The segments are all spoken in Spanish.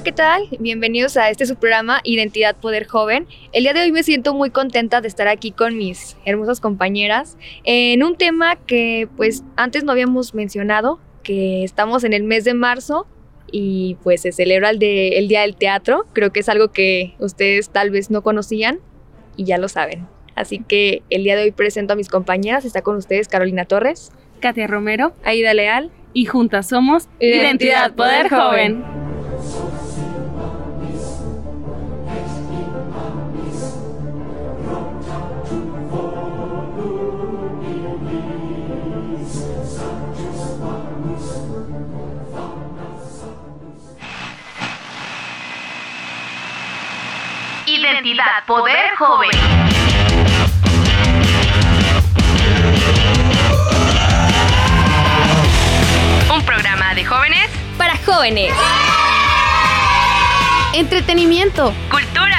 Hola, ¿qué tal? Bienvenidos a este su programa Identidad Poder Joven. El día de hoy me siento muy contenta de estar aquí con mis hermosas compañeras en un tema que pues antes no habíamos mencionado, que estamos en el mes de marzo y pues se celebra el, de, el Día del Teatro. Creo que es algo que ustedes tal vez no conocían y ya lo saben. Así que el día de hoy presento a mis compañeras. Está con ustedes Carolina Torres, Katia Romero Aida Leal y juntas somos Identidad, Poder, Joven. Poder Joven. Un programa de jóvenes Para jóvenes. Entretenimiento, cultura.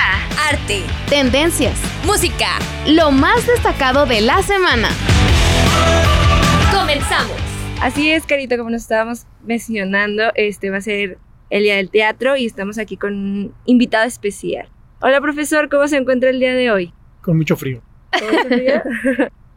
Arte. tendencias, Música. lo más destacado de la semana. Comenzamos. Así es, Carito, como nos estábamos mencionando, este va a ser el Día del Teatro y estamos aquí con un invitado especial. Hola, profesor, ¿cómo se encuentra el día de hoy? con mucho frío. ¿Cómo se ríe?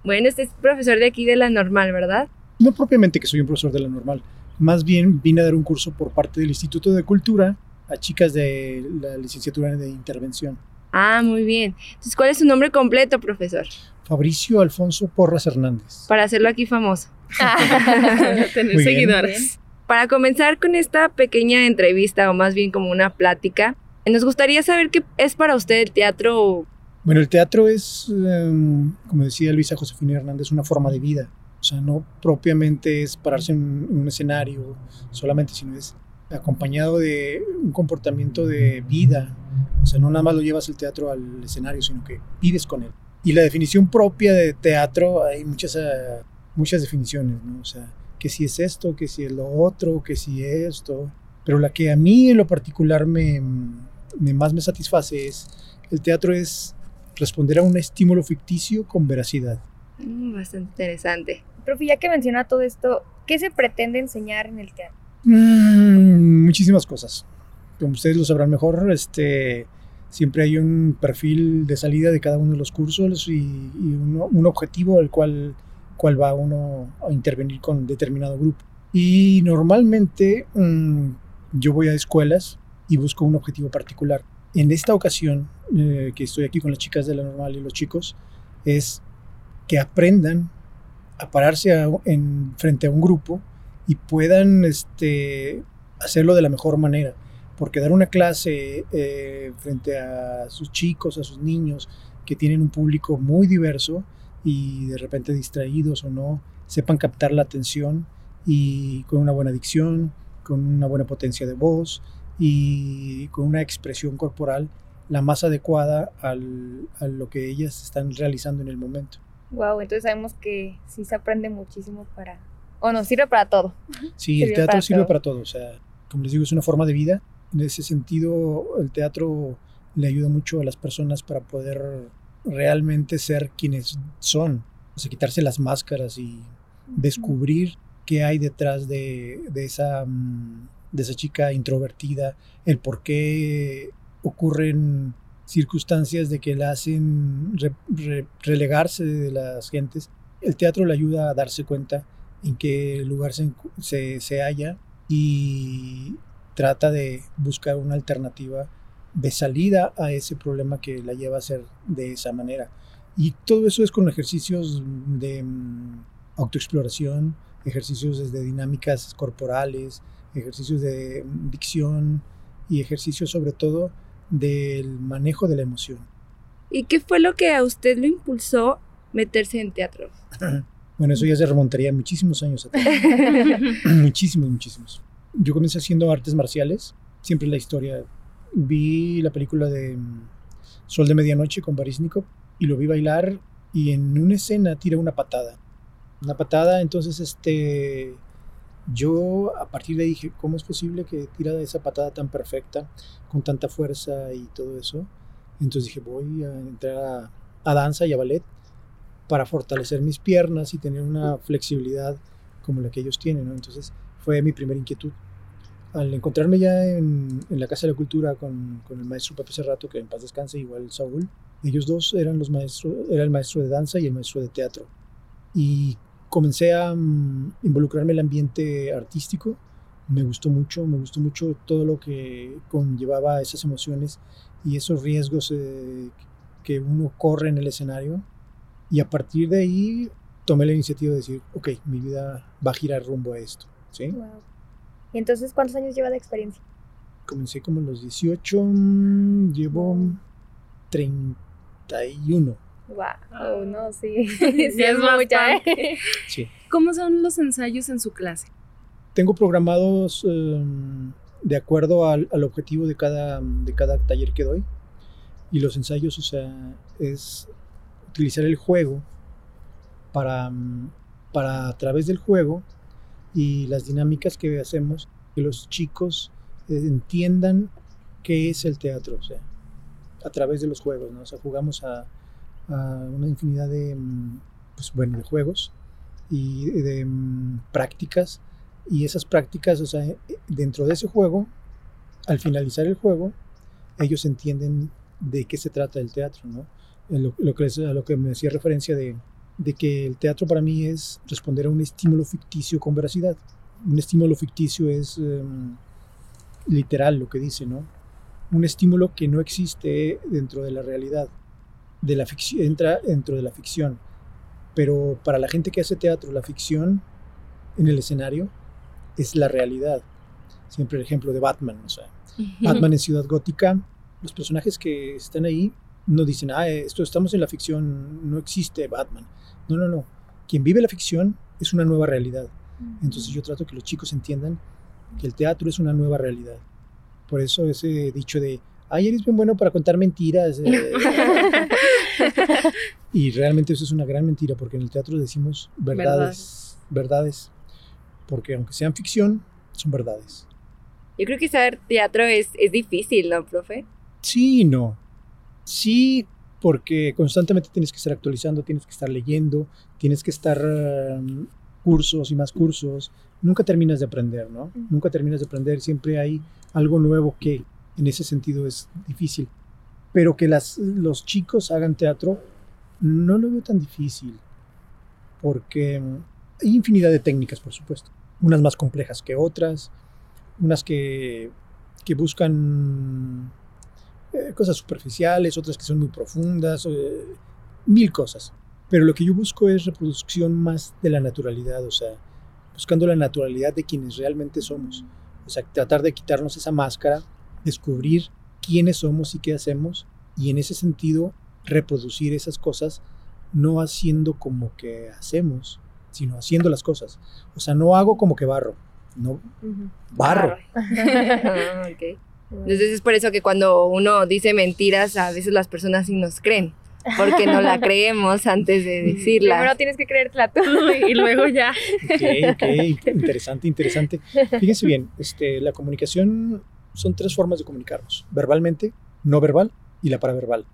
bueno, este es profesor de aquí de la normal, ¿verdad? No propiamente que soy un profesor de la normal, más bien vine a dar un curso por parte del Instituto de Cultura a chicas de la licenciatura de intervención. Ah, muy bien. Entonces, ¿cuál es su nombre completo, profesor? Fabricio Alfonso Porras Hernández. Para hacerlo aquí famoso. Tener Muy bien. seguidoras. Para comenzar con esta pequeña entrevista, o más bien como una plática, nos gustaría saber qué es para usted el teatro. Bueno, el teatro es, em, como decía Luisa Josefina Hernández, una forma de vida. O sea, no propiamente es pararse en un escenario solamente, sino es acompañado de un comportamiento de vida. O sea, no nada más lo llevas el teatro al escenario, sino que vives con él. Y la definición propia de teatro, hay muchas, muchas definiciones, ¿no? O sea, que si es esto, que si es lo otro, que si esto. Pero la que a mí en lo particular me, me más me satisface es, el teatro es responder a un estímulo ficticio con veracidad. Mm, bastante interesante. Profe, ya que menciona todo esto, ¿qué se pretende enseñar en el teatro? Mm, muchísimas cosas. Como ustedes lo sabrán mejor, este, siempre hay un perfil de salida de cada uno de los cursos y, y uno- un objetivo al cual, cual va uno a intervenir con determinado grupo. Y normalmente mm, yo voy a escuelas y busco un objetivo particular. En esta ocasión, eh, que estoy aquí con las chicas de la normal y los chicos, es que aprendan a pararse en, frente a un grupo y puedan este, hacerlo de la mejor manera. Porque dar una clase eh, frente a sus chicos, a sus niños, que tienen un público muy diverso y de repente distraídos o no, sepan captar la atención y con una buena dicción, con una buena potencia de voz y con una expresión corporal la más adecuada al- a lo que ellas están realizando en el momento. Wow, entonces sabemos que sí se aprende muchísimo para... O nos sirve para todo. Sí, el teatro para sirve todo. para todo. O sea, como les digo, es una forma de vida. En ese sentido, el teatro le ayuda mucho a las personas para poder realmente ser quienes son. O sea, quitarse las máscaras y descubrir qué hay detrás de, de esa, mm, de esa chica introvertida, el por qué ocurren circunstancias de que la hacen re- re- relegarse de las gentes. El teatro le ayuda a darse cuenta en qué lugar se, se, se halla y trata de buscar una alternativa de salida a ese problema que la lleva a ser de esa manera. Y todo eso es con ejercicios de mm, autoexploración, ejercicios desde dinámicas corporales, ejercicios de dicción y ejercicios sobre todo del manejo de la emoción. ¿Y qué fue lo que a usted lo impulsó meterse en teatro? Bueno, eso ya se remontaría muchísimos años atrás. muchísimos, muchísimos. Yo comencé haciendo artes marciales, siempre la historia. Vi la película de mm, Sol de Medianoche con Baryshnikov y lo vi bailar y en una escena tira una patada. Una patada, entonces este yo a partir de ahí dije, ¿cómo es posible que tira esa patada tan perfecta, con tanta fuerza y todo eso? Entonces dije, voy a entrar a, danza y a ballet para fortalecer mis piernas y tener una flexibilidad como la que ellos tienen. Entonces fue mi primera inquietud. al encontrarme ya en, en la Casa de la Cultura con, con el maestro Pepe Cerrato, que en paz descanse, igual Saúl, ellos dos eran los maestros, era el maestro de danza y el maestro de teatro. Y comencé a mm, involucrarme en el ambiente artístico. Me gustó mucho, me gustó mucho todo lo que conllevaba esas emociones y esos riesgos eh, que uno corre en el escenario. Y a partir de ahí tomé la iniciativa de decir, ok, mi vida va a girar rumbo a esto. ¿sí? Wow. ¿Y entonces cuántos años lleva de experiencia? Comencé como a los 18, mm, llevo 31. Wow, no, sí. Sí es es mucha. ¿eh? Sí. ¿Cómo son los ensayos en su clase? Tengo programados eh, de acuerdo al, al objetivo de cada, de cada taller que doy. Y los ensayos, o sea, es utilizar el juego para, para a través del juego y las dinámicas que hacemos, que los chicos eh, entiendan qué es el teatro, o sea, a través de los juegos, ¿no? O sea, jugamos a, a una infinidad de, mm, pues, bueno, de juegos y de mm, prácticas y esas prácticas, o sea, eh, dentro de ese juego, al finalizar el juego, ellos entienden de qué se trata el teatro, ¿no? Lo que, es- a lo que me hacía referencia de, de que el teatro para mí es responder a un estímulo ficticio con veracidad. Un estímulo ficticio es em, literal lo que dice, ¿no? Un estímulo que no existe dentro de la realidad, de la ficción, entra dentro de la ficción. Pero para la gente que hace teatro, la ficción en el escenario es la realidad. Siempre el ejemplo de Batman, o sea, Batman en Ciudad Gótica, los personajes que están ahí no dicen, ah, esto estamos en la ficción, no existe Batman. No, no, no. Quien vive la ficción es una nueva realidad. Entonces yo trato que los chicos entiendan que el teatro es una nueva realidad. Por eso ese dicho de, ay, eres bien bueno para contar mentiras. eh". y realmente eso es una gran mentira, porque en el teatro decimos verdades, verdades. Porque aunque sean ficción, son verdades. Yo creo que saber teatro es, es difícil, ¿no, profe? Sí y no. Sí, porque constantemente tienes que estar actualizando, tienes que estar leyendo, tienes que estar um, cursos y más cursos. Nunca terminas de aprender, ¿no? Nunca terminas de aprender. Siempre hay algo nuevo que en ese sentido es difícil. Pero que las, los chicos hagan teatro, no lo veo tan difícil. Porque hay infinidad de técnicas, por supuesto. Unas más complejas que otras, unas que, que buscan eh, cosas superficiales, otras que son muy profundas, eh, mil cosas. Pero lo que yo busco es reproducción más de la naturalidad, o sea, buscando la naturalidad de quienes realmente somos. O sea, tratar de quitarnos esa máscara, descubrir quiénes somos y qué hacemos, y en ese sentido reproducir esas cosas, no haciendo como que hacemos, sino haciendo las cosas. O sea, no hago como que barro, no barro. Ah, ok. Entonces es por eso que cuando uno dice mentiras, a veces las personas sí nos creen, porque no la creemos antes de decirla. Primero tienes que creértela tú. y luego ya. Ok, ok, interesante, interesante. Fíjense bien, este, la comunicación son tres formas de comunicarnos: verbalmente, no verbal y la paraverbal.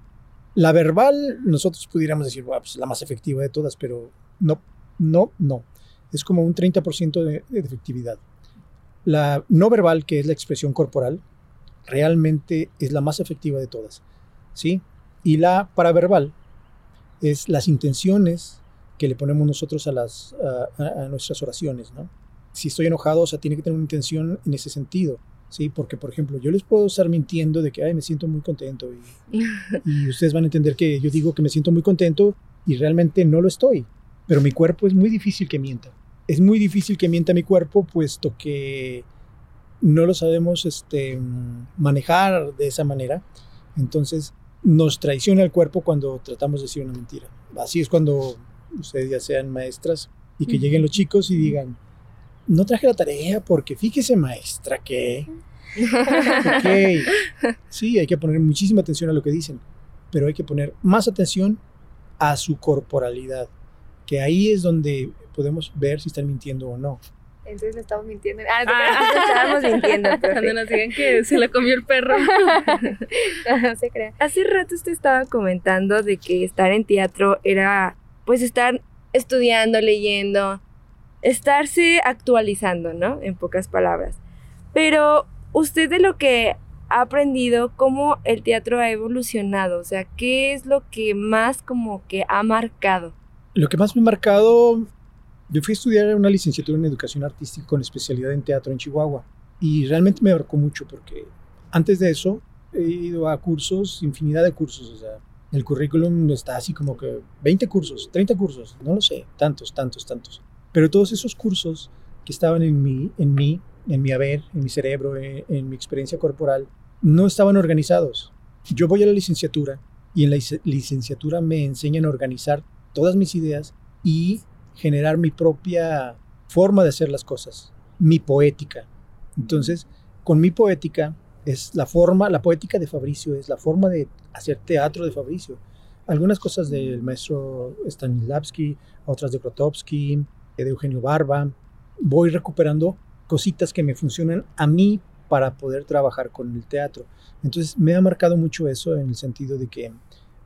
La verbal, nosotros pudiéramos decir, "Buah, pues la más efectiva de todas, pero no, no, no. Es como un 30% de, de efectividad. La no verbal, que es la expresión corporal, realmente es la más efectiva de todas. ¿sí? Y la paraverbal es las intenciones que le ponemos nosotros a, las, a nuestras oraciones, ¿no? Si estoy enojado, o sea, tiene que tener una intención en ese sentido, ¿sí? Porque, por ejemplo, yo les puedo estar mintiendo de que, ay, me siento muy contento y, y ustedes van a entender que yo digo que me siento muy contento y realmente no lo estoy, pero mi cuerpo es muy difícil que mienta. Es muy difícil que mienta mi cuerpo puesto que no lo sabemos este, manejar de esa manera. Entonces nos traiciona el cuerpo cuando tratamos de decir una mentira. Así es cuando ustedes ya sean maestras y que lleguen los chicos y digan, no traje la tarea porque fíjese maestra que... Ok, sí, hay que poner muchísima atención a lo que dicen, pero hay que poner más atención a su corporalidad, que ahí es donde podemos ver si están mintiendo o no. Entonces le estamos mintiendo. Ah, Ah, estábamos mintiendo, profe. Cuando nos digan que se lo comió el perro. no se crea. Hace rato usted estaba comentando de que estar en teatro era pues estar estudiando, leyendo, estarse actualizando, ¿no? En pocas palabras. Pero usted de lo que ha aprendido, cómo el teatro ha evolucionado, o sea, ¿qué es lo que más como que ha marcado? Lo que más me ha marcado, yo fui a estudiar una licenciatura en educación artística con especialidad en teatro en Chihuahua y realmente me marcó mucho porque antes de eso he ido a cursos, infinidad de cursos, o sea, el currículum está así como que 20 cursos, 30 cursos, no lo sé, tantos, tantos, tantos. Pero todos esos cursos que estaban en mí, en mí, en mi haber, en mi cerebro, en, en mi experiencia corporal, no estaban organizados. Yo voy a la licenciatura y en la lic- licenciatura me enseñan a organizar todas mis ideas y generar mi propia forma de hacer las cosas, mi poética. Entonces, con mi poética es la forma, la poética de Fabricio es la forma de hacer teatro de Fabricio. Algunas cosas del maestro Stanislavski, otras de Grotowski, de Eugenio Barba. Voy recuperando cositas que me funcionan a mí para poder trabajar con el teatro. Entonces me ha marcado mucho eso en el sentido de que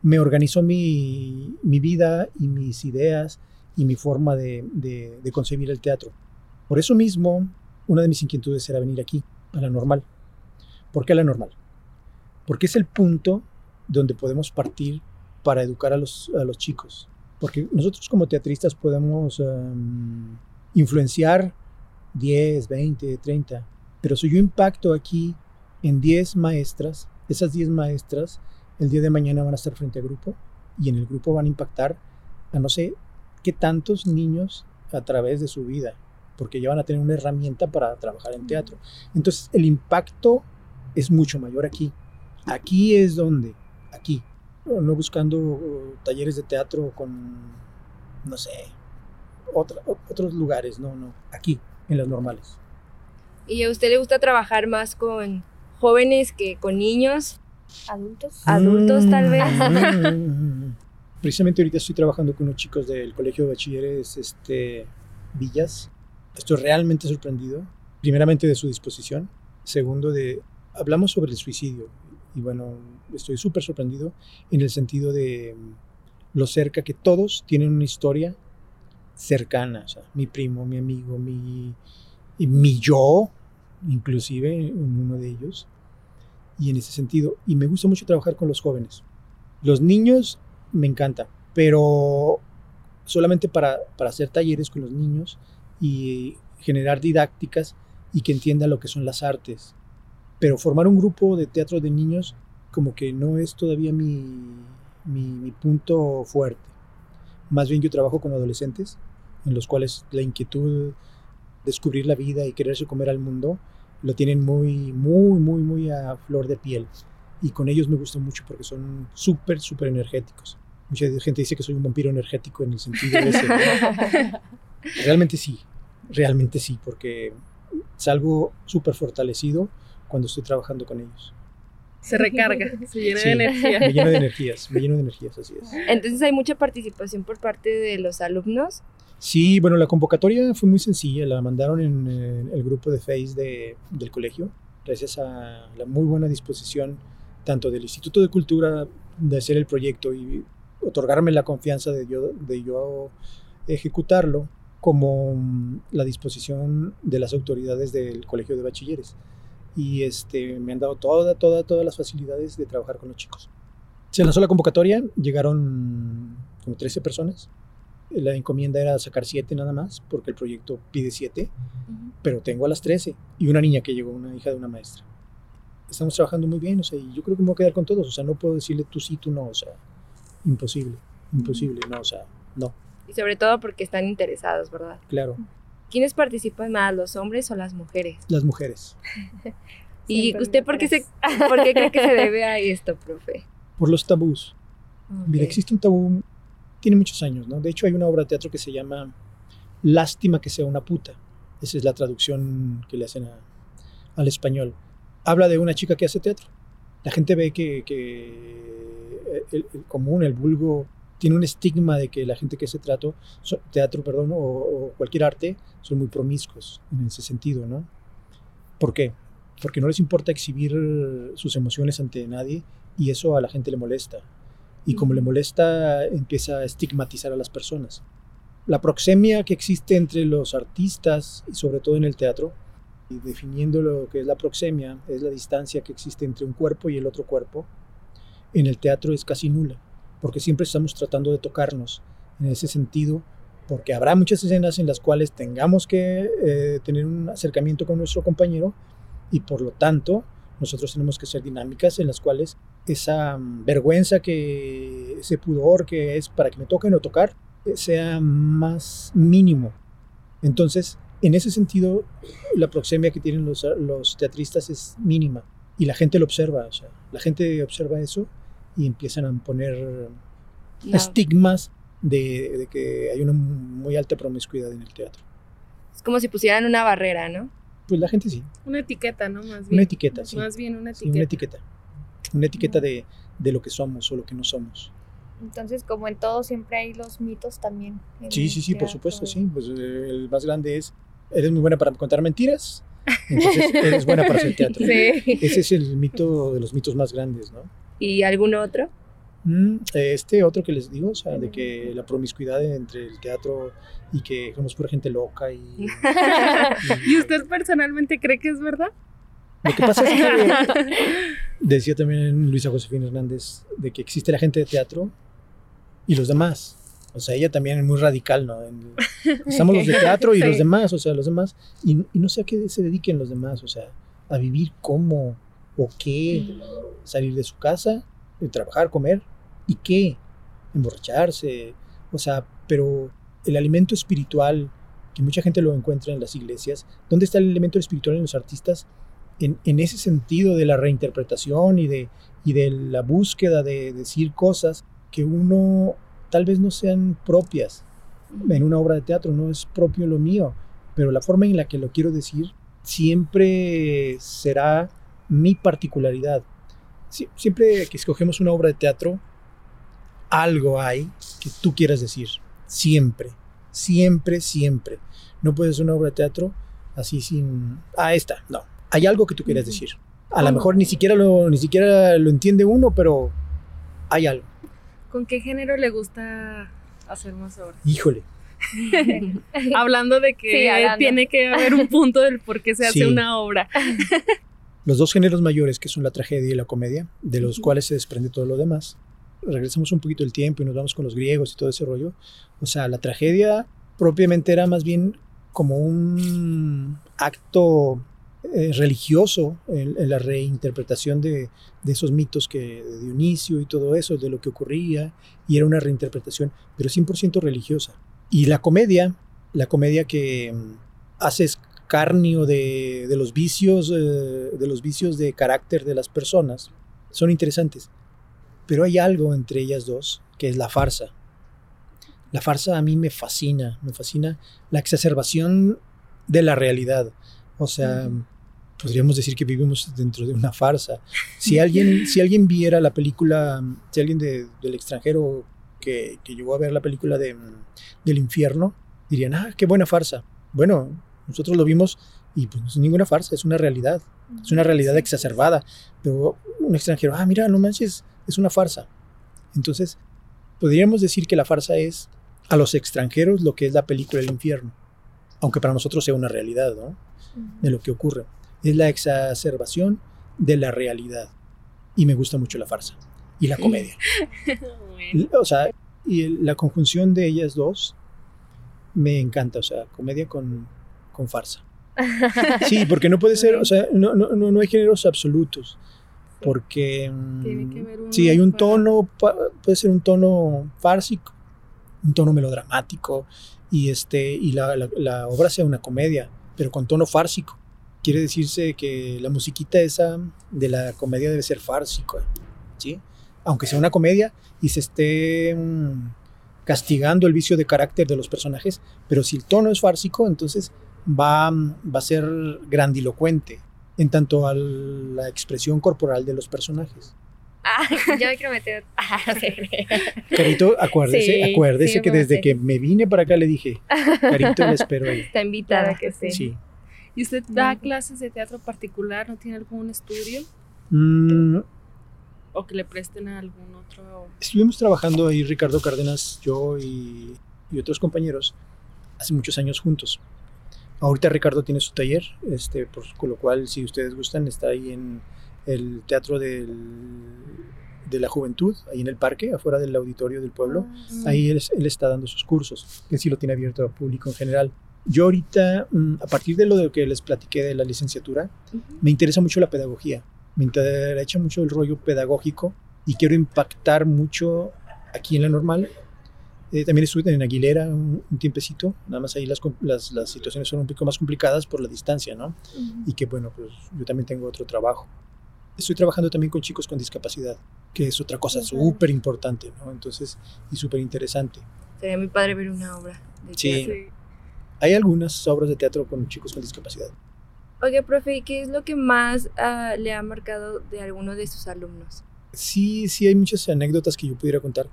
me organizó mi, mi vida y mis ideas y mi forma de, de- concebir el teatro. Por eso mismo, una de mis inquietudes era venir aquí, a la normal. ¿Por qué a la normal? Porque es el punto donde podemos partir para educar a los, a los chicos. Porque nosotros como teatristas podemos em, influenciar 10, 20, 30, pero si yo impacto aquí en 10 maestras, esas 10 maestras el día de mañana van a estar frente a grupo y en el grupo van a impactar a no sé qué tantos niños a través de su vida, porque ya van a tener una herramienta para trabajar en teatro. Entonces el impacto es mucho mayor aquí. Aquí es donde, aquí, no buscando uh, talleres de teatro con, no sé, otra- otros lugares, no, no, aquí, en las normales. ¿Y a usted le gusta trabajar más con jóvenes que con niños? ¿Adultos? Adultos, tal vez. Mm. Precisamente ahorita estoy trabajando con unos chicos del Colegio de Bachilleres este, Villas. Estoy realmente sorprendido. Primeramente de su disposición. Segundo de... Hablamos sobre el suicidio. Y bueno, estoy súper sorprendido en el sentido de mm, lo cerca que todos tienen una historia cercana. O sea, mi primo, mi amigo, mi, mi yo, inclusive uno de ellos y en ese sentido. Y me gusta mucho trabajar con los jóvenes. Los niños me encanta, pero solamente para, para hacer talleres con los niños y generar didácticas y que entiendan lo que son las artes. Pero formar un grupo de teatro de niños como que no es todavía mi, mi, mi punto fuerte. Más bien yo trabajo con adolescentes en los cuales la inquietud, descubrir la vida y quererse comer al mundo lo tienen muy, muy, muy, muy a flor de piel. Y con ellos me gusta mucho porque son súper, súper energéticos. Mucha gente dice que soy un vampiro energético en el sentido de ese. ¿no? Realmente sí, realmente sí, porque salgo súper fortalecido cuando estoy trabajando con ellos. Se recarga, se llena Sí. de energía. Me lleno de energías, me lleno de energías, así es. Entonces hay mucha participación por parte de los alumnos. Sí, bueno, la convocatoria fue muy sencilla, la mandaron en, eh, el grupo de Face de- del colegio, gracias a la muy buena disposición tanto del Instituto de Cultura de hacer el proyecto y otorgarme la confianza de yo, de yo ejecutarlo, como mm, la disposición de las autoridades del colegio de bachilleres. Y este, me han dado toda, toda, todas las facilidades de trabajar con los chicos. Se lanzó la convocatoria, llegaron como 13 personas. La encomienda era sacar 7 nada más, porque el proyecto pide 7, pero tengo a las 13 y una niña que llegó, una hija de una maestra. Estamos trabajando muy bien, o sea, y yo creo que me voy a quedar con todos, o sea, no puedo decirle tú sí, tú no, o sea, imposible, imposible, no, o sea, no, Y sobre todo porque están interesados, ¿verdad? claro, ¿Quiénes participan más, los hombres o las mujeres? las mujeres. ¿Y Siempre usted por qué, se, por qué cree que se debe a esto, profe? Por los tabús. Mira, Ok. existe un tabú, tiene muchos años, ¿no? De hecho, hay una obra de teatro que se llama Lástima que sea una puta. Esa es la traducción que le hacen a- al español. Habla de una chica que hace teatro. La gente ve que, que el, el común, el vulgo, tiene un estigma de que la gente que hace teatro, teatro perdón, o, o cualquier arte son muy promiscuos en ese sentido, ¿no? ¿Por qué? Porque no les importa exhibir sus emociones ante nadie y eso a la gente le molesta. Y como le molesta, empieza a estigmatizar a las personas. La proxemia que existe entre los artistas y sobre todo en el teatro Y definiendo lo que es la proxemia, es la distancia que existe entre un cuerpo y el otro cuerpo, en el teatro es casi nula, porque siempre estamos tratando de tocarnos en ese sentido, porque habrá muchas escenas en las cuales tengamos que eh, tener un acercamiento con nuestro compañero y por lo tanto nosotros tenemos que ser dinámicas en las cuales esa mm, vergüenza que, ese pudor que es para que me toquen o tocar, eh, sea más mínimo. Entonces, en ese sentido, la proxemia que tienen los, teatristas es mínima y la gente lo observa, la gente observa eso y empiezan a poner No. estigmas de, de que hay una muy alta promiscuidad en el teatro. Es como si pusieran una barrera, ¿no? Pues la gente sí, Una etiqueta, ¿no? Más bien. una etiqueta, sí. Más bien una Sí, etiqueta. una etiqueta. Una etiqueta de, de lo que somos o lo que no somos. Entonces, como en todo, siempre hay los mitos también. Sí, sí, sí, por teatro. supuesto, sí. Pues eh, el más grande es, eres muy buena para contar mentiras, entonces eres buena para hacer teatro. Sí. Ese es el mito de los mitos más grandes, ¿no? ¿Y algún otro? Mm, Este otro que les digo, o sea, de que la promiscuidad entre el teatro y que somos pura gente loca y... y- ¿Y usted personalmente cree que es verdad? Lo que pasa es que decía también Luisa Josefina Hernández de que existe la gente de teatro y los demás. O sea, ella también es muy radical, ¿no? Estamos los de teatro y los demás, o sea, los demás. Y, y no sé a qué se dediquen los demás, o sea, a vivir cómo o qué, salir de su casa, de trabajar, comer y qué, emborracharse, o sea, pero el alimento espiritual, que mucha gente lo encuentra en las iglesias, ¿dónde está el elemento espiritual en los artistas? En, en ese sentido de la reinterpretación y de, y de la búsqueda de decir cosas que uno tal vez no sean propias en una obra de teatro, no es propio lo mío, pero la forma en la que lo quiero decir siempre será mi particularidad. Sie- Siempre que escogemos una obra de teatro, algo hay que tú quieras decir. Siempre, siempre, siempre. No puedes hacer una obra de teatro así sin... Ah, esta, no. Hay algo que tú quieras decir. A lo mejor ni siquiera lo, ni siquiera lo entiende uno, pero hay algo. ¿Con qué género le gusta hacer más obras? Híjole. Hablando de que Sí, hablando. tiene que haber un punto del por qué se hace Sí. una obra. Los dos géneros mayores, que son la tragedia y la comedia, de los cuales se desprende todo lo demás. Regresamos un poquito el tiempo y nos vamos con los griegos y todo ese rollo. O sea, la tragedia propiamente era más bien como un acto eh, religioso en, en la reinterpretación de, de esos mitos que de Dionisio y todo eso, de lo que ocurría, y era una reinterpretación, pero 100% religiosa. Y la comedia, la comedia que mm, hace escarnio de, de los vicios, eh, de los vicios de carácter de las personas, son interesantes. Pero hay algo entre ellas dos, que es la farsa. La farsa a mí me fascina, me fascina la exacerbación de la realidad. O sea, podríamos decir que vivimos dentro de una farsa. Si alguien, si alguien viera la película, si alguien de- del extranjero que, que llegó a ver la película de, del infierno, dirían, ah, qué buena farsa. Bueno, nosotros lo vimos y pues no es ninguna farsa, es una realidad. Es una realidad exacerbada. Pero un extranjero, ah, mira, no manches, es una farsa. Entonces, podríamos decir que la farsa es a los extranjeros lo que es la película del infierno. Aunque para nosotros sea una realidad, ¿no? De lo que ocurre. Es la exacerbación de la realidad. Y me gusta mucho la farsa y la comedia. O sea, y la conjunción de ellas dos me encanta, o sea, comedia con, con farsa. Sí, porque no puede ser, o sea, no, no, no, no hay géneros absolutos. Porque mm, Tiene que haber sí, hay un tono, puede ser un tono fársico, un tono melodramático, y este, y la, la- la obra sea una comedia, pero con tono fársico. Quiere decirse que la musiquita esa de la comedia debe ser fársico, ¿sí? Aunque sea una comedia y se esté mm, castigando el vicio de carácter de los personajes, pero si el tono es fársico, entonces va, va a ser grandilocuente en tanto a la expresión corporal de los personajes. Ah, yo me quiero meter. Ah, no sé. Carito, acuérdese, Sí, acuérdese sí, que desde que me vine para acá le dije, Carito, le espero ahí. Está invitada. Que sí. Sí. ¿Y usted da clases de teatro particular? ¿No tiene algún estudio? Mm, ¿O que le presten a algún otro? estuvimos trabajando ahí, Ricardo Cárdenas, yo y, y otros compañeros, hace muchos años juntos. Ahorita Ricardo tiene su taller, este, por, con lo cual si ustedes gustan está ahí en el Teatro del, de la Juventud, ahí en el parque, afuera del auditorio del pueblo. Ahí él, él está dando sus cursos. Él sí lo tiene abierto al público en general. Yo ahorita, mm, a partir de lo de que les platiqué de la licenciatura, me interesa mucho la pedagogía. Me interesa mucho el rollo pedagógico y quiero impactar mucho aquí en la normal. Eh, también estuve en Aguilera un, un tiempecito, nada más ahí las, las, las situaciones son un poco más complicadas por la distancia, ¿no? Y que bueno, pues yo también tengo otro trabajo. Estoy trabajando también con chicos con discapacidad, que es otra cosa súper importante, ¿no? Entonces, y súper interesante. Sería muy padre ver una obra de Sí. teatro. Hay algunas obras de teatro con chicos con discapacidad. Oye, profe, ¿y ¿qué es lo que más ah, le ha marcado de alguno de sus alumnos? Sí, sí hay muchas anécdotas que yo pudiera contar,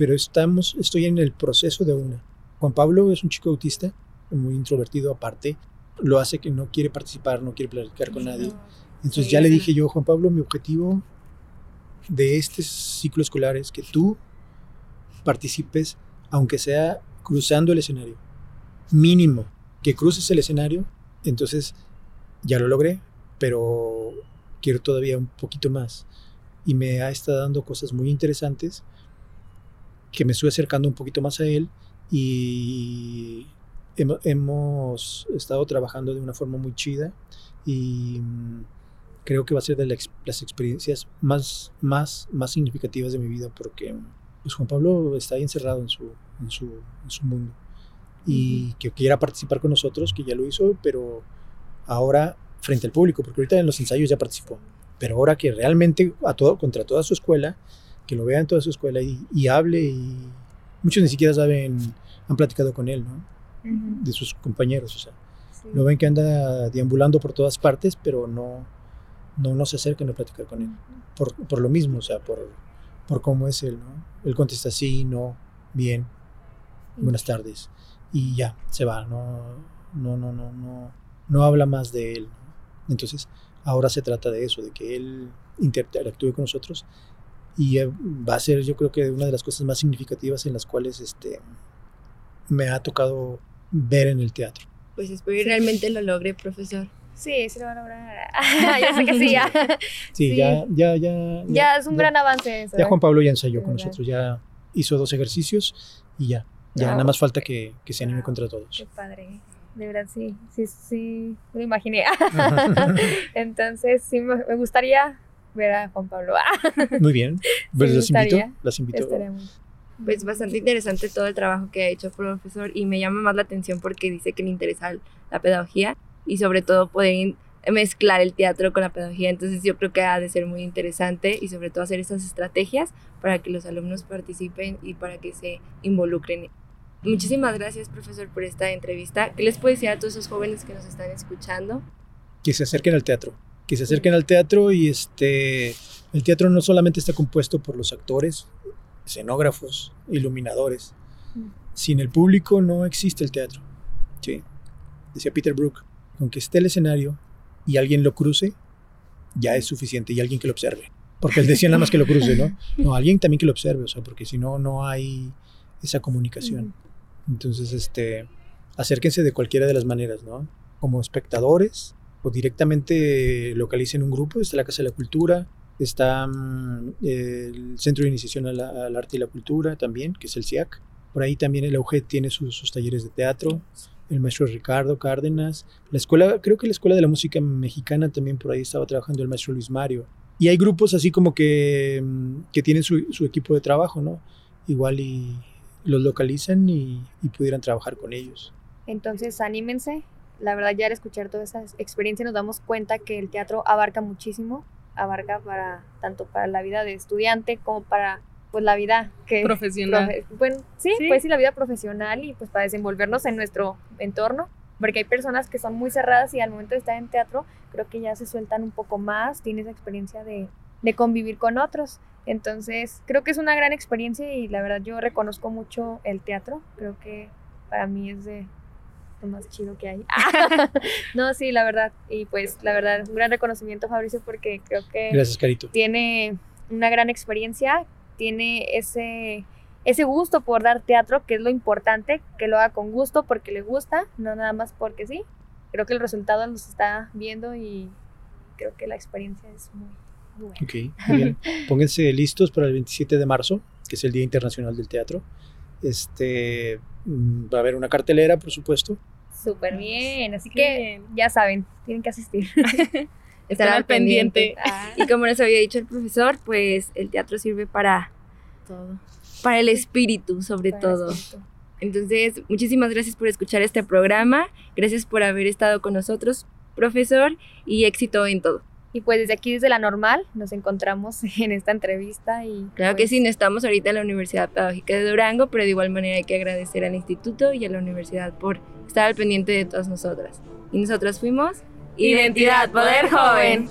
pero estamos, estoy en el proceso de una. Juan Pablo es un chico autista, muy introvertido aparte, lo hace que no quiere participar, no quiere platicar con nadie. Entonces Sí, ya le dije yo, Juan Pablo, mi objetivo de este ciclo escolar es que tú participes, aunque sea cruzando el escenario. Mínimo, que cruces el escenario. Entonces ya lo logré, pero quiero todavía un poquito más. Y me ha estado dando cosas muy interesantes que me estoy acercando un poquito más a él y hemo- hemos estado trabajando de una forma muy chida y mm, creo que va a ser de las experiencias más, más, más significativas de mi vida porque pues, Juan Pablo está ahí encerrado en su, en su, en su mundo y que quiera participar con nosotros, que ya lo hizo, pero ahora frente al público, porque ahorita en los ensayos ya participó, pero ahora que realmente a todo, contra toda su escuela, que lo vea en toda su escuela y, y hable y muchos ni siquiera saben, han platicado con él, ¿no? De sus compañeros, o sea, lo ven que anda deambulando por todas partes, pero no, no, no se acercan a platicar con él, por, por lo mismo, o sea, por, por cómo es él, ¿no? Él contesta sí, no, bien, buenas tardes, y ya, se va, no, no, no, no, no, no habla más de él. Entonces, ahora se trata de eso, de que él interactúe con nosotros y eh, va a ser yo creo que una de las cosas más significativas en las cuales este, me ha tocado ver en el teatro. Pues espero que realmente lo logre, profesor. Sí, sí lo van a lograr. ya sé que sí, ya. Sí, Sí. Ya, ya, ya, Ya es un gran avance eso. Ya Juan Pablo ya ensayó con verdad. nosotros, ya hizo dos ejercicios y ya, ya Wow. nada más falta que, que se anime Wow. contra todos. Qué padre. De verdad, sí, sí, sí, lo imaginé. Entonces, sí, me gustaría ver a Juan Pablo. Muy bien, pues me las invito, las invito. Estaría muy- Pues bastante interesante todo el trabajo que ha hecho, profesor, y me llama más la atención porque dice que le interesa la pedagogía y sobre todo poder mezclar el teatro con la pedagogía. Entonces yo creo que ha de ser muy interesante y sobre todo hacer esas estrategias para que los alumnos participen y para que se involucren. Muchísimas gracias, profesor, por esta entrevista. ¿Qué les puede decir a todos esos jóvenes que nos están escuchando? que se acerquen al teatro, que se acerquen al teatro y este, el teatro no solamente está compuesto por los actores, escenógrafos, iluminadores. Mm. Sin el público no existe el teatro. Sí. Decía Peter Brook, con que esté el escenario y alguien lo cruce, ya es suficiente y alguien que lo observe. Porque él decía nada más que lo cruce, ¿no? No, alguien también que lo observe, o sea, porque si no, no hay esa comunicación. Entonces, este, acérquense de cualquiera de las maneras, ¿no? Como espectadores o directamente localicen un grupo. Está la Casa de la Cultura, está mm, el Centro de Iniciación al Arte y la Cultura también, que es el CIAC. Por ahí también el AUGET tiene sus, talleres de teatro. El maestro Ricardo Cárdenas. La escuela, creo que la Escuela de la Música Mexicana también por ahí estaba trabajando el maestro Luis Mario. Y hay grupos así como que, mm, que tienen su, su equipo de trabajo, ¿no? Igual y los localizan y, y pudieran trabajar con ellos. Entonces, anímense. La verdad, ya al escuchar toda esa experiencia nos damos cuenta que el teatro abarca muchísimo. Abarca para tanto para la vida de estudiante como para pues la vida que Profesional. profe- bueno, sí, Sí. pues sí, la vida profesional y pues para desenvolvernos en nuestro entorno, porque hay personas que son muy cerradas y al momento de estar en teatro creo que ya se sueltan un poco más, tienen esa experiencia de, de convivir con otros. Entonces, creo que es una gran experiencia y la verdad yo reconozco mucho el teatro, creo que para mí es de lo más chido que hay. no, sí, la verdad, y pues la verdad, un gran reconocimiento Fabricio porque creo que Gracias, Carito. tiene una gran experiencia, tiene ese, ese gusto por dar teatro, que es lo importante, que lo haga con gusto porque le gusta, no nada más porque sí. creo que el resultado nos está viendo y creo que la experiencia es muy, muy buena. Ok, muy bien. Pónganse listos para el 27 de marzo, que es el Día Internacional del Teatro. Este, va a haber una cartelera, por supuesto. Súper bien, así Qué que bien. ya saben, tienen que asistir. Estar al pendiente. pendiente. Ah, Y como nos había dicho el profesor, pues el teatro sirve para, Todo. para el espíritu, sobre para todo. Entonces, muchísimas gracias por escuchar este programa. Gracias por haber estado con nosotros, profesor, y éxito en todo. Y pues desde aquí, desde la normal, nos encontramos en esta entrevista y Claro que pues, sí, no estamos ahorita en la Universidad Pedagógica de Durango, pero de igual manera hay que agradecer al instituto y a la universidad por estar al pendiente de todas nosotras. Y nosotras fuimos Identidad, Poder Joven.